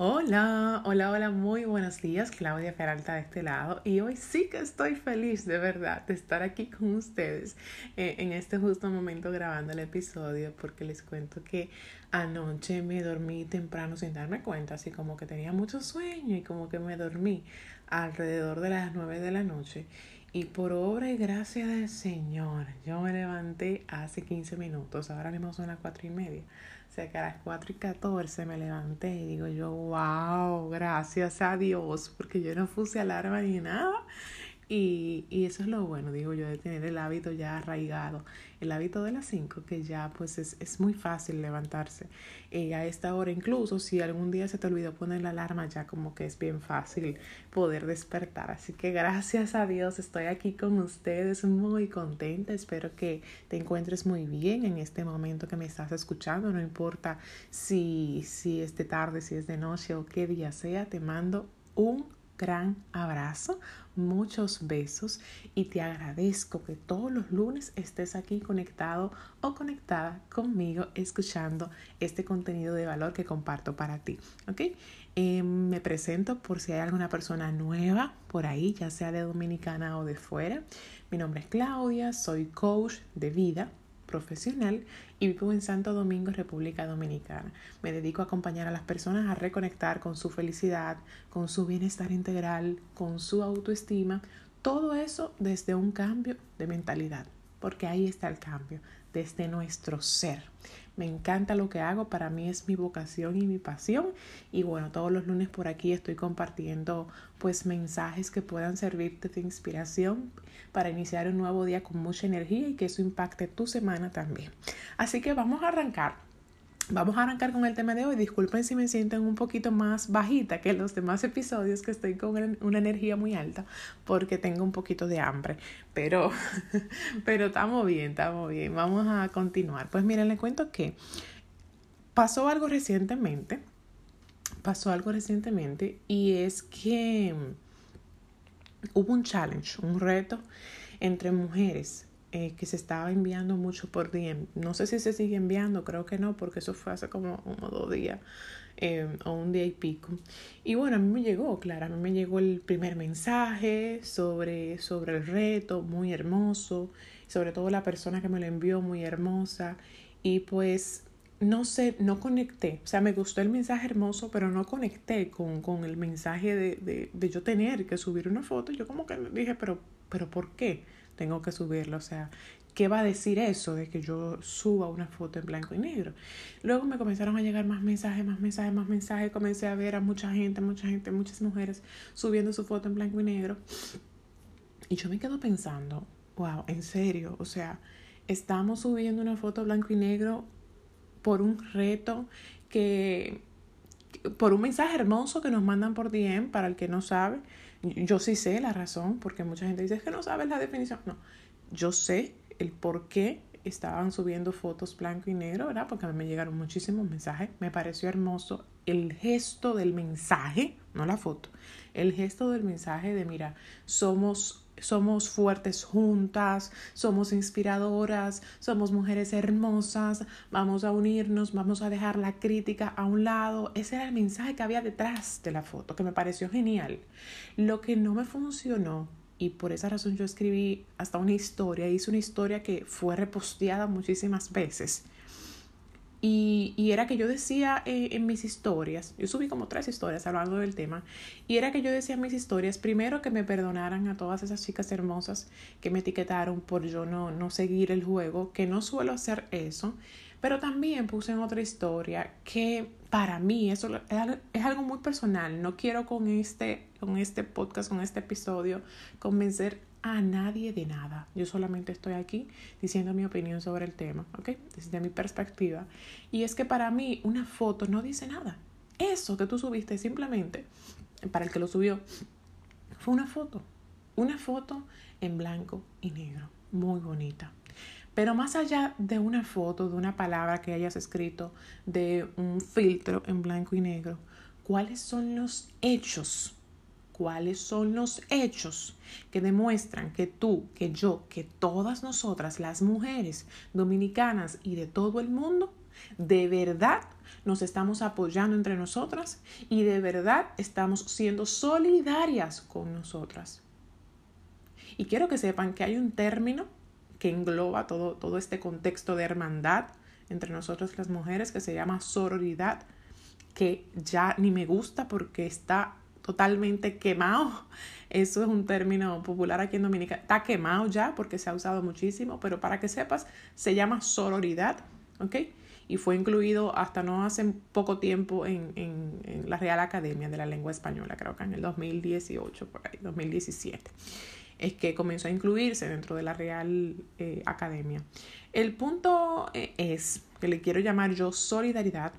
Hola, hola, hola, muy buenos días, Claudia Peralta de este lado. Y hoy sí que estoy feliz de verdad de estar aquí con ustedes eh, en este justo momento grabando el episodio porque les cuento que anoche me dormí temprano sin darme cuenta, así como que tenía mucho sueño y como que me dormí alrededor de las nueve de la noche. Y por obra y gracia del Señor yo me levanté hace 15 minutos, ahora mismo son las cuatro y media sea que a las 4 y 14 me levanté y digo yo, wow, gracias a Dios, porque yo no puse alarma ni nada. Y, y, eso es lo bueno, digo yo, de tener el hábito ya arraigado, el hábito de las 5, que ya pues es, es muy fácil levantarse. Y a esta hora incluso, si algún día se te olvidó poner la alarma, ya como que es bien fácil poder despertar. Así que gracias a Dios estoy aquí con ustedes, muy contenta. Espero que te encuentres muy bien en este momento que me estás escuchando. No importa si, si es de tarde, si es de noche o qué día sea, te mando un gran abrazo, muchos besos y te agradezco que todos los lunes estés aquí conectado o conectada conmigo escuchando este contenido de valor que comparto para ti. ¿Ok? Eh, me presento por si hay alguna persona nueva por ahí, ya sea de Dominicana o de fuera. Mi nombre es Claudia, soy coach de vida profesional y vivo en Santo Domingo, República Dominicana. Me dedico a acompañar a las personas a reconectar con su felicidad, con su bienestar integral, con su autoestima, todo eso desde un cambio de mentalidad, porque ahí está el cambio, desde nuestro ser. Me encanta lo que hago, para mí es mi vocación y mi pasión. Y bueno, todos los lunes por aquí estoy compartiendo pues mensajes que puedan servirte de inspiración para iniciar un nuevo día con mucha energía y que eso impacte tu semana también. Así que vamos a arrancar. Vamos a arrancar con el tema de hoy. Disculpen si me sienten un poquito más bajita que los demás episodios, que estoy con una energía muy alta, porque tengo un poquito de hambre. Pero, pero estamos bien, estamos bien. Vamos a continuar. Pues miren, les cuento que pasó algo recientemente. Pasó algo recientemente y es que hubo un challenge, un reto entre mujeres eh, que se estaba enviando mucho por DM. No sé si se sigue enviando, creo que no, porque eso fue hace como uno o dos días eh, o un día y pico. Y bueno, a mí me llegó, claro, a mí me llegó el primer mensaje sobre, sobre el reto, muy hermoso, sobre todo la persona que me lo envió, muy hermosa. Y pues no sé, no conecté. O sea, me gustó el mensaje hermoso, pero no conecté con, con el mensaje de, de, de, yo tener que subir una foto. Yo como que dije, pero, pero ¿por qué? tengo que subirlo. O sea, ¿qué va a decir eso de que yo suba una foto en blanco y negro? Luego me comenzaron a llegar más mensajes, más mensajes, más mensajes. Comencé a ver a mucha gente, mucha gente, muchas mujeres subiendo su foto en blanco y negro. Y yo me quedo pensando, wow, en serio, o sea, estamos subiendo una foto blanco y negro por un reto que por un mensaje hermoso que nos mandan por DM para el que no sabe. Yo sí sé la razón, porque mucha gente dice que no sabes la definición. No, yo sé el por qué estaban subiendo fotos blanco y negro, ¿verdad? Porque a mí me llegaron muchísimos mensajes. Me pareció hermoso el gesto del mensaje, no la foto, el gesto del mensaje de, mira, somos somos fuertes juntas, somos inspiradoras, somos mujeres hermosas, vamos a unirnos, vamos a dejar la crítica a un lado. Ese era el mensaje que había detrás de la foto, que me pareció genial. Lo que no me funcionó, y por esa razón yo escribí hasta una historia, hice una historia que fue reposteada muchísimas veces y, y, era que yo decía eh, en mis historias, yo subí como tres historias hablando del tema, y era que yo decía en mis historias, primero que me perdonaran a todas esas chicas hermosas que me etiquetaron por yo no, no seguir el juego, que no suelo hacer eso, pero también puse en otra historia que para mí eso es algo muy personal, no quiero con este, con este podcast, con este episodio, convencer a nadie de nada. Yo solamente estoy aquí diciendo mi opinión sobre el tema, ¿ok? Desde mi perspectiva. Y es que para mí una foto no dice nada. Eso que tú subiste simplemente, para el que lo subió, fue una foto. Una foto en blanco y negro. Muy bonita. Pero más allá de una foto, de una palabra que hayas escrito, de un filtro en blanco y negro, ¿cuáles son los hechos cuáles son los hechos que demuestran que tú, que yo, que todas nosotras, las mujeres dominicanas y de todo el mundo, de verdad nos estamos apoyando entre nosotras y de verdad estamos siendo solidarias con nosotras. Y quiero que sepan que hay un término que engloba todo, todo este contexto de hermandad entre nosotras las mujeres que se llama sororidad, que ya ni me gusta porque está totalmente quemado. Eso es un término popular aquí en Dominica. Está quemado ya porque se ha usado muchísimo, pero para que sepas, se llama sororidad, ¿ok? Y fue incluido hasta no hace poco tiempo en, en, la Real Academia de la Lengua Española, creo que en el 2018, por ahí, 2017 es que comenzó a incluirse dentro de la Real eh, Academia. El punto eh, es que le quiero llamar yo solidaridad,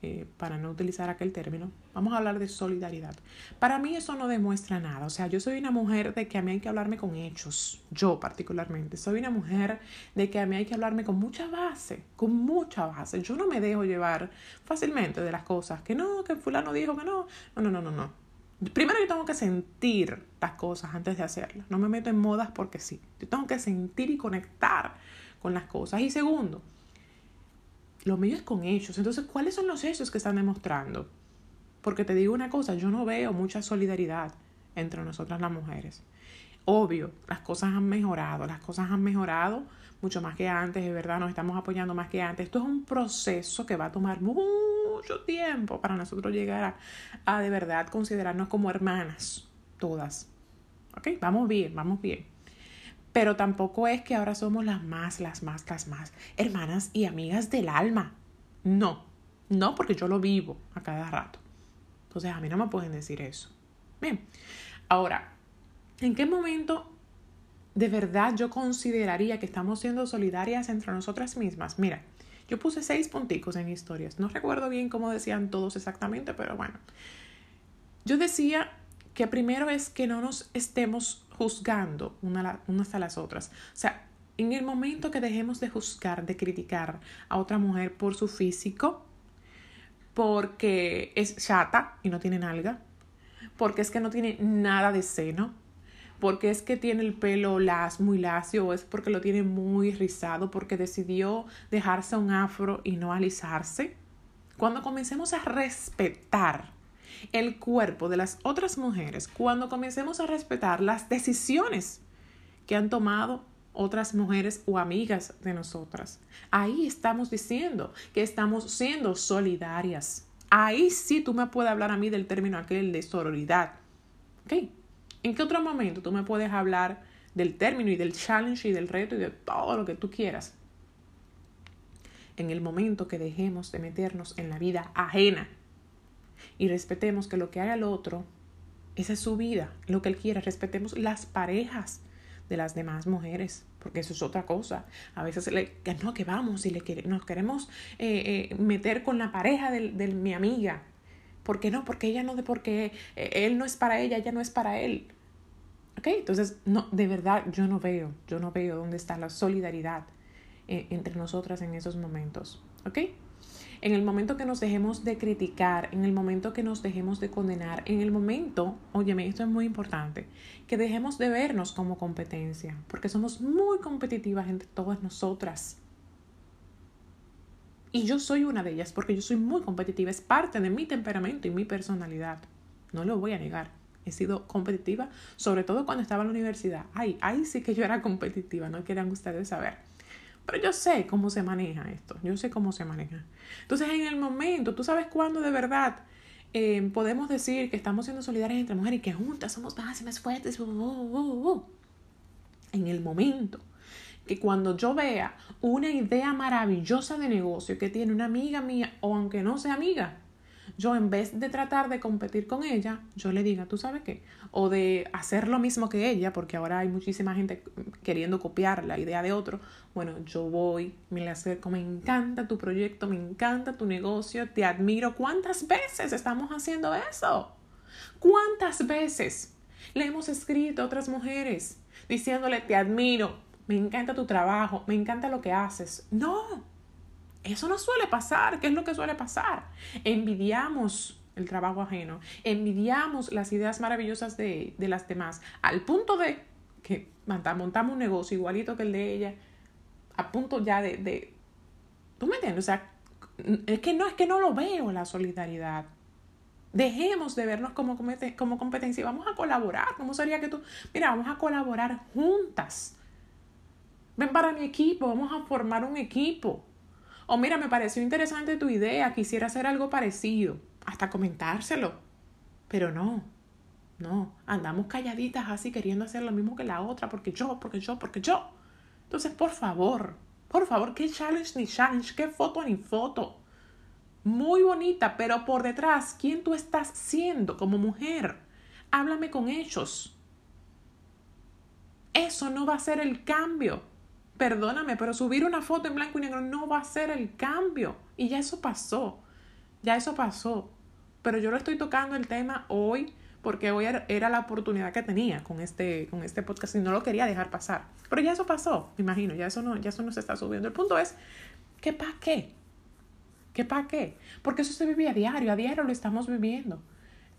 eh, para no utilizar aquel término, vamos a hablar de solidaridad. Para mí eso no demuestra nada, o sea, yo soy una mujer de que a mí hay que hablarme con hechos, yo particularmente, soy una mujer de que a mí hay que hablarme con mucha base, con mucha base, yo no me dejo llevar fácilmente de las cosas, que no, que fulano dijo que no, no, no, no, no, no. Primero yo tengo que sentir las cosas antes de hacerlas, no me meto en modas porque sí, yo tengo que sentir y conectar con las cosas. Y segundo, lo mío es con hechos. Entonces, ¿cuáles son los hechos que están demostrando? Porque te digo una cosa, yo no veo mucha solidaridad entre nosotras las mujeres. Obvio, las cosas han mejorado, las cosas han mejorado mucho más que antes, de verdad, nos estamos apoyando más que antes. Esto es un proceso que va a tomar mucho tiempo para nosotros llegar a, a de verdad considerarnos como hermanas, todas. ¿Ok? Vamos bien, vamos bien pero tampoco es que ahora somos las más, las más, las más hermanas y amigas del alma. No, no porque yo lo vivo a cada rato. Entonces a mí no me pueden decir eso. Bien, ahora, ¿en qué momento de verdad yo consideraría que estamos siendo solidarias entre nosotras mismas? Mira, yo puse seis punticos en historias. No recuerdo bien cómo decían todos exactamente, pero bueno. Yo decía que primero es que no nos estemos juzgando unas a las otras. O sea, en el momento que dejemos de juzgar, de criticar a otra mujer por su físico, porque es chata y no tiene nalga, porque es que no tiene nada de seno, porque es que tiene el pelo las, muy lacio o es porque lo tiene muy rizado, porque decidió dejarse un afro y no alisarse. Cuando comencemos a respetar el cuerpo de las otras mujeres cuando comencemos a respetar las decisiones que han tomado otras mujeres o amigas de nosotras. Ahí estamos diciendo que estamos siendo solidarias. Ahí sí tú me puedes hablar a mí del término aquel de sororidad. ¿Ok? ¿En qué otro momento tú me puedes hablar del término y del challenge y del reto y de todo lo que tú quieras? En el momento que dejemos de meternos en la vida ajena y respetemos que lo que haga el otro, esa es su vida, lo que él quiere, respetemos las parejas de las demás mujeres, porque eso es otra cosa. A veces le, no, que vamos y le nos queremos eh, eh, meter con la pareja de, de, mi amiga. ¿Por qué no? Porque ella no, porque eh, él no es para ella, ella no es para él. ¿Ok? Entonces, no, de verdad, yo no veo, yo no veo dónde está la solidaridad entre nosotras en esos momentos. ¿Ok? En el momento que nos dejemos de criticar, en el momento que nos dejemos de condenar, en el momento, óyeme, esto es muy importante, que dejemos de vernos como competencia, porque somos muy competitivas entre todas nosotras. Y yo soy una de ellas porque yo soy muy competitiva, es parte de mi temperamento y mi personalidad. No lo voy a negar. He sido competitiva, sobre todo cuando estaba en la universidad. Ay, ay, sí que yo era competitiva, no quieran ustedes saber. Pero yo sé cómo se maneja esto, yo sé cómo se maneja. Entonces, en el momento, tú sabes cuándo de verdad eh, podemos decir que estamos siendo solidarias entre mujeres y que juntas somos más y más fuertes. En el momento que cuando yo vea una idea maravillosa de negocio que tiene una amiga mía o aunque no sea amiga, yo en vez de tratar de competir con ella, yo le diga, ¿tú sabes qué? O de hacer lo mismo que ella, porque ahora hay muchísima gente queriendo copiar la idea de otro. Bueno, yo voy, me le acerco, me encanta tu proyecto, me encanta tu negocio, te admiro. ¿Cuántas veces estamos haciendo eso? ¿Cuántas veces le hemos escrito a otras mujeres diciéndole, te admiro, me encanta tu trabajo, me encanta lo que haces? No, eso no suele pasar. ¿Qué es lo que suele pasar? Envidiamos el trabajo ajeno, envidiamos las ideas maravillosas de, de las demás, al punto de que montamos un negocio igualito que el de ella, a punto ya de, de ¿tú me entiendes? O sea, es que no, es que no lo veo la solidaridad. Dejemos de vernos como, como competencia vamos a colaborar. ¿Cómo sería que tú, mira, vamos a colaborar juntas? Ven para mi equipo, vamos a formar un equipo. O mira, me pareció interesante tu idea, quisiera hacer algo parecido. Hasta comentárselo. Pero no, no, andamos calladitas así queriendo hacer lo mismo que la otra, porque yo, porque yo, porque yo. Entonces, por favor, por favor, qué challenge ni challenge, qué foto ni foto. Muy bonita, pero por detrás, ¿quién tú estás siendo como mujer? Háblame con ellos. Eso no va a ser el cambio. Perdóname, pero subir una foto en blanco y negro no va a ser el cambio. Y ya eso pasó. Ya eso pasó. Pero yo lo estoy tocando el tema hoy porque hoy era la oportunidad que tenía con este, con este podcast y no lo quería dejar pasar. Pero ya eso pasó, me imagino, ya eso no, ya eso no se está subiendo. El punto es, ¿qué para qué? ¿Qué para qué? Porque eso se vive a diario, a diario lo estamos viviendo,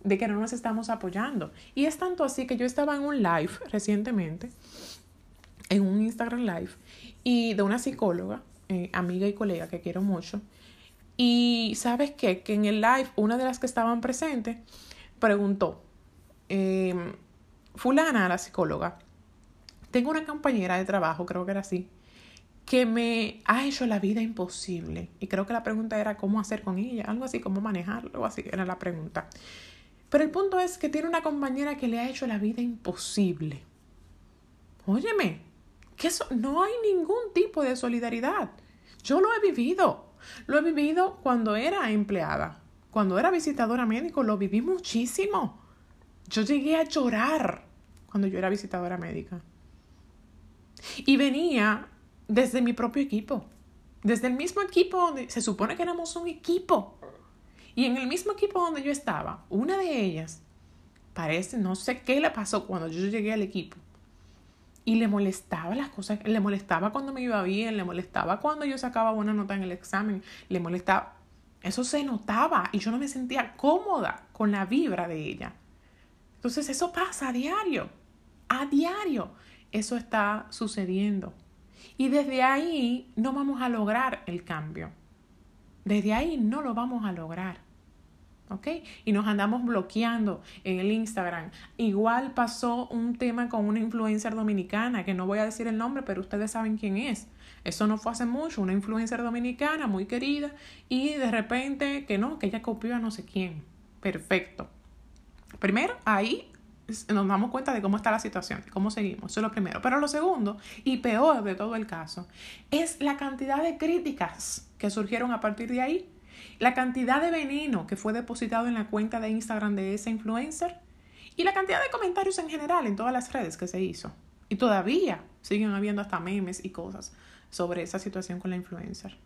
de que no nos estamos apoyando. Y es tanto así que yo estaba en un live recientemente, en un Instagram live, y de una psicóloga, eh, amiga y colega que quiero mucho. Y sabes qué? Que en el live, una de las que estaban presentes preguntó, eh, fulana, la psicóloga, tengo una compañera de trabajo, creo que era así, que me ha hecho la vida imposible. Y creo que la pregunta era cómo hacer con ella, algo así, cómo manejarlo, algo así, era la pregunta. Pero el punto es que tiene una compañera que le ha hecho la vida imposible. Óyeme, que eso no hay ningún tipo de solidaridad. Yo lo he vivido. Lo he vivido cuando era empleada. Cuando era visitadora médico, lo viví muchísimo. Yo llegué a llorar cuando yo era visitadora médica. Y venía desde mi propio equipo, desde el mismo equipo donde se supone que éramos un equipo. Y en el mismo equipo donde yo estaba, una de ellas, parece, no sé qué le pasó cuando yo llegué al equipo. Y le molestaba las cosas, le molestaba cuando me iba bien, le molestaba cuando yo sacaba buena nota en el examen, le molestaba. Eso se notaba y yo no me sentía cómoda con la vibra de ella. Entonces eso pasa a diario, a diario. Eso está sucediendo. Y desde ahí no vamos a lograr el cambio. Desde ahí no lo vamos a lograr. ¿Ok? Y nos andamos bloqueando en el Instagram. Igual pasó un tema con una influencer dominicana, que no voy a decir el nombre, pero ustedes saben quién es. Eso no fue hace mucho, una influencer dominicana muy querida, y de repente que no, que ella copió a no sé quién. Perfecto. Primero, ahí nos damos cuenta de cómo está la situación, cómo seguimos. Eso es lo primero. Pero lo segundo, y peor de todo el caso, es la cantidad de críticas que surgieron a partir de ahí. La cantidad de veneno que fue depositado en la cuenta de Instagram de ese influencer. Y la cantidad de comentarios en general en todas las redes que se hizo. Y todavía siguen habiendo hasta memes y cosas sobre esa situación con la influencer.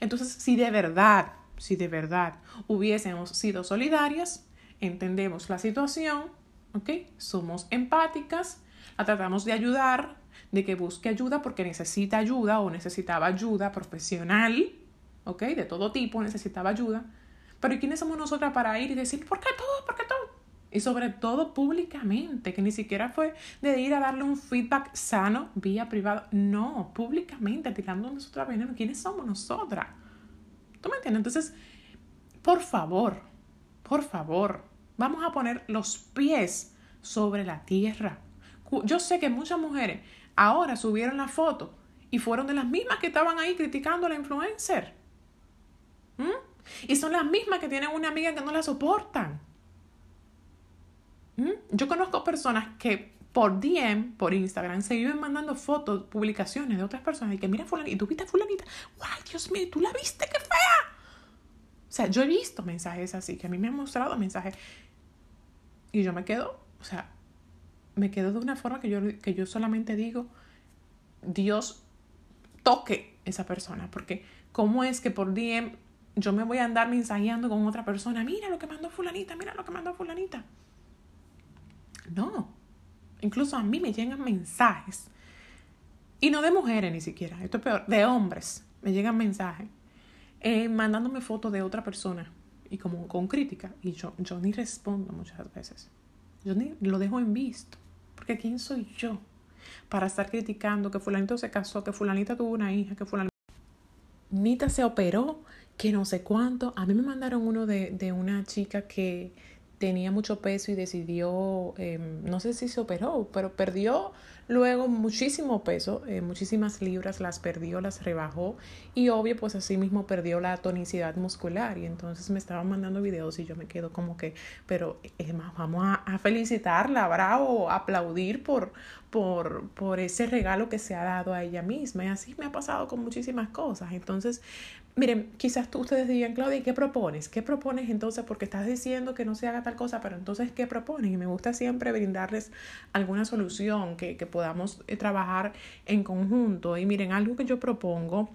Entonces, si de verdad, si de verdad hubiésemos sido solidarias, entendemos la situación, ¿ok? Somos empáticas, la tratamos de ayudar, de que busque ayuda porque necesita ayuda o necesitaba ayuda profesional, ¿ok? De todo tipo necesitaba ayuda. Pero ¿y quiénes somos nosotras para ir y decir, ¿por qué todo? ¿Por qué todo? Y sobre todo públicamente, que ni siquiera fue de ir a darle un feedback sano vía privado. No, públicamente, tirando nosotras veneno. ¿Quiénes somos nosotras? ¿Tú me entiendes? Entonces, por favor, por favor, vamos a poner los pies sobre la tierra. Yo sé que muchas mujeres ahora subieron la foto y fueron de las mismas que estaban ahí criticando a la influencer. ¿Mm? Y son las mismas que tienen una amiga que no la soportan. ¿Mm? Yo conozco personas que por DM, por Instagram, se viven mandando fotos, publicaciones de otras personas y que mira fulanita, y tú viste a fulanita, ¡guay, Dios mío! ¿Tú la viste? ¡Qué fea! O sea, yo he visto mensajes así, que a mí me han mostrado mensajes. Y yo me quedo, o sea, me quedo de una forma que yo, que yo solamente digo, Dios toque esa persona. Porque, ¿cómo es que por DM yo me voy a andar mensajeando con otra persona? Mira lo que mandó Fulanita, mira lo que mandó Fulanita. No. Incluso a mí me llegan mensajes. Y no de mujeres ni siquiera, esto es peor, de hombres. Me llegan mensajes eh, mandándome fotos de otra persona y como con crítica. Y yo, yo ni respondo muchas veces. Yo ni lo dejo en visto. Porque ¿quién soy yo para estar criticando que fulanito se casó, que fulanita tuvo una hija, que fulanita se operó que no sé cuánto. A mí me mandaron uno de, de una chica que tenía mucho peso y decidió, em, no sé si se operó, pero perdió luego muchísimo peso, eh, muchísimas libras las perdió, las rebajó y obvio pues así mismo perdió la tonicidad muscular y entonces me estaban mandando videos y yo me quedo como que, pero eh, vamos a, a, felicitarla, bravo, aplaudir por, por, por ese regalo que se ha dado a ella misma y así me ha pasado con muchísimas cosas. Entonces Miren, quizás tú, ustedes digan, Claudia, ¿qué propones? ¿Qué propones entonces? Porque estás diciendo que no se haga tal cosa, pero entonces, ¿qué propones? Y me gusta siempre brindarles alguna solución que, que podamos eh, trabajar en conjunto. Y miren, algo que yo propongo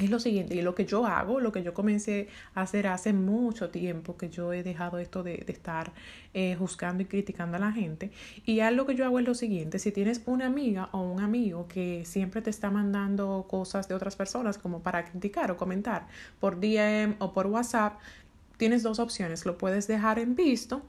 es lo siguiente, y lo que yo hago, lo que yo comencé a hacer hace mucho tiempo, que yo he dejado esto de, estar eh, juzgando y criticando a la gente, y algo que yo hago es lo siguiente, si tienes una amiga o un amigo que siempre te está mandando cosas de otras personas como para criticar o comentar por DM o por WhatsApp, tienes dos opciones, lo puedes dejar en visto,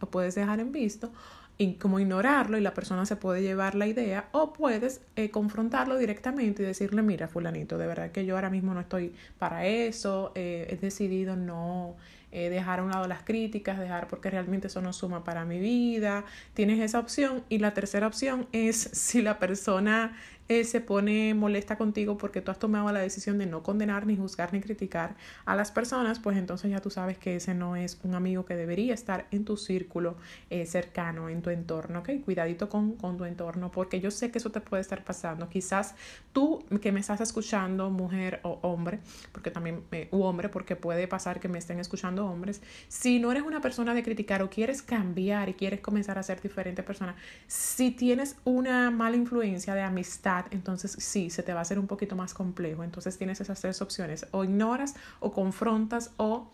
lo puedes dejar en visto, y como ignorarlo y la persona se puede llevar la idea o puedes eh, confrontarlo directamente y decirle mira fulanito de verdad que yo ahora mismo no estoy para eso eh, he decidido no eh, dejar a un lado las críticas dejar porque realmente eso no suma para mi vida. Tienes esa opción y la tercera opción es si la persona eh, se pone molesta contigo porque tú has tomado la decisión de no condenar, ni juzgar, ni criticar a las personas, pues entonces ya tú sabes que ese no es un amigo que debería estar en tu círculo eh, cercano, en tu entorno, ¿ok? Cuidadito con, con tu entorno, porque yo sé que eso te puede estar pasando. Quizás tú que me estás escuchando, mujer o hombre, porque también, eh, u hombre, porque puede pasar que me estén escuchando hombres, si no eres una persona de criticar o quieres cambiar y quieres comenzar a ser diferente persona, si tienes una mala influencia de amistad, entonces sí, se te va a hacer un poquito más complejo. Entonces tienes esas tres opciones, o ignoras o confrontas o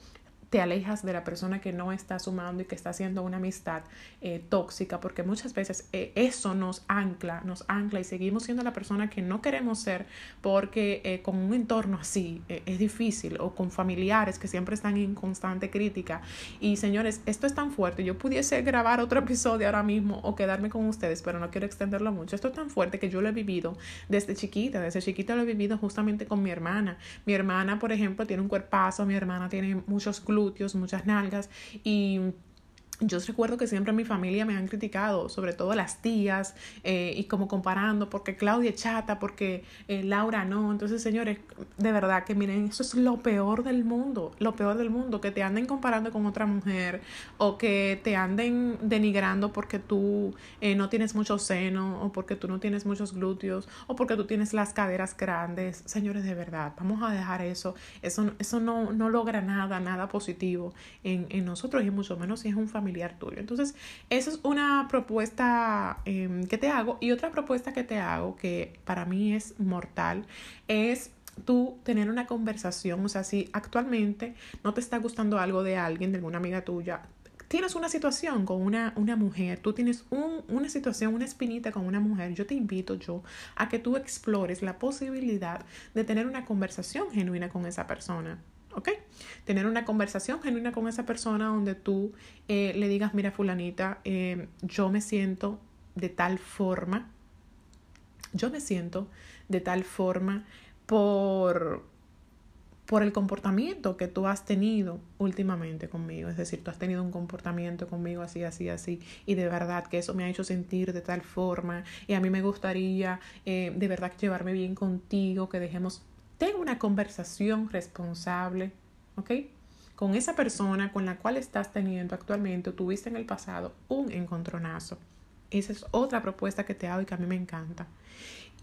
te alejas de la persona que no está sumando y que está haciendo una amistad eh, tóxica, porque muchas veces eh, eso nos ancla, nos ancla y seguimos siendo la persona que no queremos ser porque eh, con un entorno así es difícil o con familiares que siempre están en constante crítica. Y señores, esto es tan fuerte, yo pudiese grabar otro episodio ahora mismo o quedarme con ustedes, pero no quiero extenderlo mucho. Esto es tan fuerte que yo lo he vivido desde chiquita, desde chiquita lo he vivido justamente con mi hermana. Mi hermana, por ejemplo, tiene un cuerpazo, mi hermana tiene muchos glúteos, muchas nalgas y yo recuerdo que siempre mi familia me han criticado, sobre todo las tías, eh, y como comparando, porque Claudia chata, porque eh, Laura no. Entonces, señores, de verdad que miren, eso es lo peor del mundo, lo peor del mundo, que te anden comparando con otra mujer o que te anden denigrando porque tú eh, no tienes mucho seno o porque tú no tienes muchos glúteos o porque tú tienes las caderas grandes. Señores, de verdad, vamos a dejar eso. Eso, eso no, no logra nada, nada positivo en, en nosotros y mucho menos si es un familiar tuyo. Entonces, esa es una propuesta em, que te hago. Y otra propuesta que te hago, que para mí es mortal, es tú tener una conversación. O sea, si actualmente no te está gustando algo de alguien, de alguna amiga tuya, tienes una situación con una, una mujer, tú tienes un, una situación, una espinita con una mujer, yo te invito yo a que tú explores la posibilidad de tener una conversación genuina con esa persona. ¿Ok? Tener una conversación genuina con esa persona donde tú eh, le digas, mira fulanita, eh, yo me siento de tal forma, yo me siento de tal forma por, por el comportamiento que tú has tenido últimamente conmigo. Es decir, tú has tenido un comportamiento conmigo así, así, así. Y de verdad que eso me ha hecho sentir de tal forma. Y a mí me gustaría eh, de verdad llevarme bien contigo, que dejemos ten una conversación responsable, ¿ok? Con esa persona con la cual estás teniendo actualmente o tuviste en el pasado un encontronazo. Esa es otra propuesta que te hago y que a mí me encanta.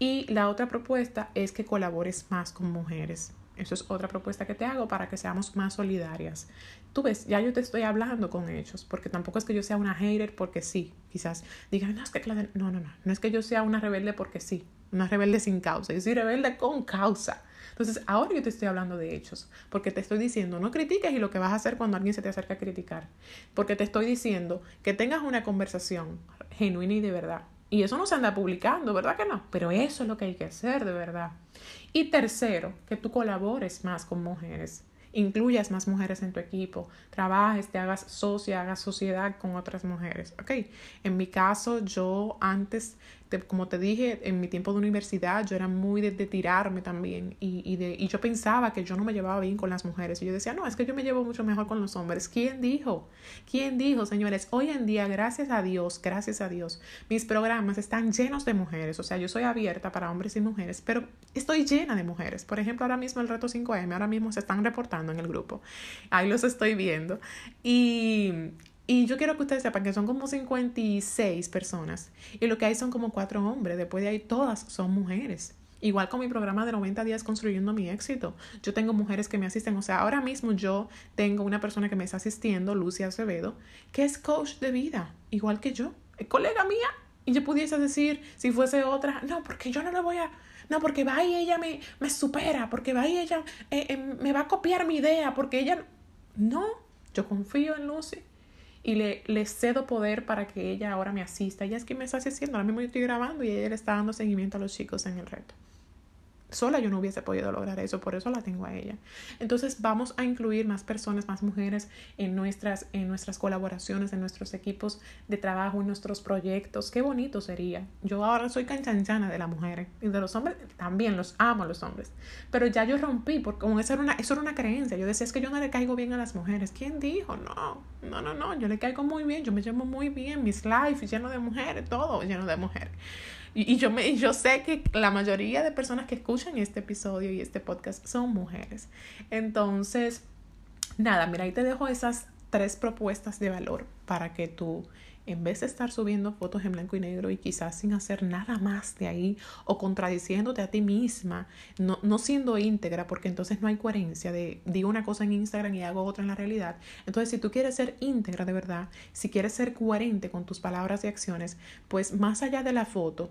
Y la otra propuesta es que colabores más con mujeres. Eso es otra propuesta que te hago para que seamos más solidarias. Tú ves, ya yo te estoy hablando con hechos, porque tampoco es que yo sea una hater porque sí. Quizás digan, no, es que no, no, no, no es que yo sea una rebelde porque sí, una rebelde sin causa. Yo soy rebelde con causa. Entonces, ahora yo te estoy hablando de hechos, porque te estoy diciendo, no critiques y lo que vas a hacer cuando alguien se te acerca a criticar, porque te estoy diciendo que tengas una conversación genuina y de verdad. Y eso no se anda publicando, ¿verdad que no? Pero eso es lo que hay que hacer de verdad. Y tercero, que tú colabores más con mujeres. incluyas más mujeres en tu equipo, trabajes, te hagas socia, hagas sociedad con otras mujeres, ¿ok? En mi caso, yo antes como te dije, en mi tiempo de universidad yo era muy de, tirarme también y, y, de, y yo pensaba que yo no me llevaba bien con las mujeres. Y yo decía, no, es que yo me llevo mucho mejor con los hombres. ¿Quién dijo? ¿Quién dijo, señores? Hoy en día, gracias a Dios, gracias a Dios, mis programas están llenos de mujeres. O sea, yo soy abierta para hombres y mujeres, pero estoy llena de mujeres. Por ejemplo, ahora mismo el reto 5M, ahora mismo se están reportando en el grupo. Ahí los estoy viendo. Y y yo quiero que ustedes sepan que son como 56 personas y lo que hay son como cuatro hombres. Después de ahí todas son mujeres. Igual con mi programa de 90 días construyendo mi éxito. Yo tengo mujeres que me asisten. O sea, ahora mismo yo tengo una persona que me está asistiendo, Lucia Acevedo, que es coach de vida, igual que yo. Es colega mía. Y yo pudiese decir, si fuese otra, no, porque yo no le voy a... No, porque va y ella me, me supera, porque va y ella eh, eh, me va a copiar mi idea, porque ella... No, yo confío en Lucy y le, le, cedo poder para que ella ahora me asista. Ella es quien me está asistiendo. Ahora mismo yo estoy grabando y ella le está dando seguimiento a los chicos en el reto. Sola yo no hubiese podido lograr eso, por eso la tengo a ella. Entonces vamos a incluir más personas, más mujeres en nuestras, en nuestras colaboraciones, en nuestros equipos de trabajo, en nuestros proyectos. Qué bonito sería. Yo ahora soy canchanchana de las mujeres y de los hombres también, los amo los hombres. Pero ya yo rompí, porque como eso era una, eso era una creencia. Yo decía, es que yo no le caigo bien a las mujeres. ¿Quién dijo? No, no, no, no, yo le caigo muy bien, yo me llamo muy bien, mis lives lleno de mujeres, todo lleno de mujeres. Y, yo, me, yo sé que la mayoría de personas que escuchan este episodio y este podcast son mujeres. Entonces, nada, mira, ahí te dejo esas tres propuestas de valor para que tú en vez de estar subiendo fotos en blanco y negro y quizás sin hacer nada más de ahí o contradiciéndote a ti misma, no, no siendo íntegra, porque entonces no hay coherencia de digo una cosa en Instagram y hago otra en la realidad. Entonces, si tú quieres ser íntegra de verdad, si quieres ser coherente con tus palabras y acciones, pues más allá de la foto,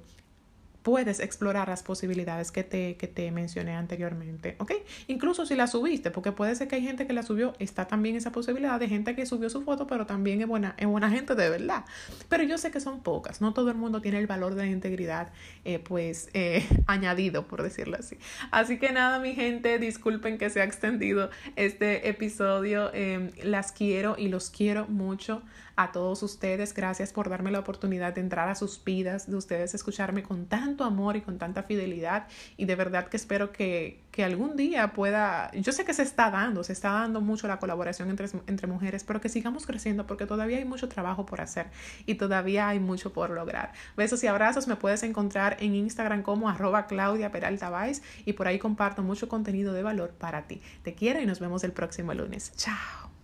puedes explorar las posibilidades que te, que te mencioné anteriormente, ¿ok? Incluso si la subiste, porque puede ser que hay gente que la subió, está también esa posibilidad de gente que subió su foto, pero también es buena, es buena gente de verdad. Pero yo sé que son pocas, no todo el mundo tiene el valor de integridad, eh, pues, eh, añadido, por decirlo así. Así que nada, mi gente, disculpen que se ha extendido este episodio, em, las quiero y los quiero mucho a todos ustedes. Gracias por darme la oportunidad de entrar a sus vidas, de ustedes escucharme con tanto amor y con tanta fidelidad. Y de verdad que espero que, que algún día pueda, yo sé que se está dando, se está dando mucho la colaboración entre, entre mujeres, pero que sigamos creciendo porque todavía hay mucho trabajo por hacer y todavía hay mucho por lograr. Besos y abrazos, me puedes encontrar en Instagram como arroba Claudia Peralta y por ahí comparto mucho contenido de valor para ti. Te quiero y nos vemos el próximo lunes. Chao.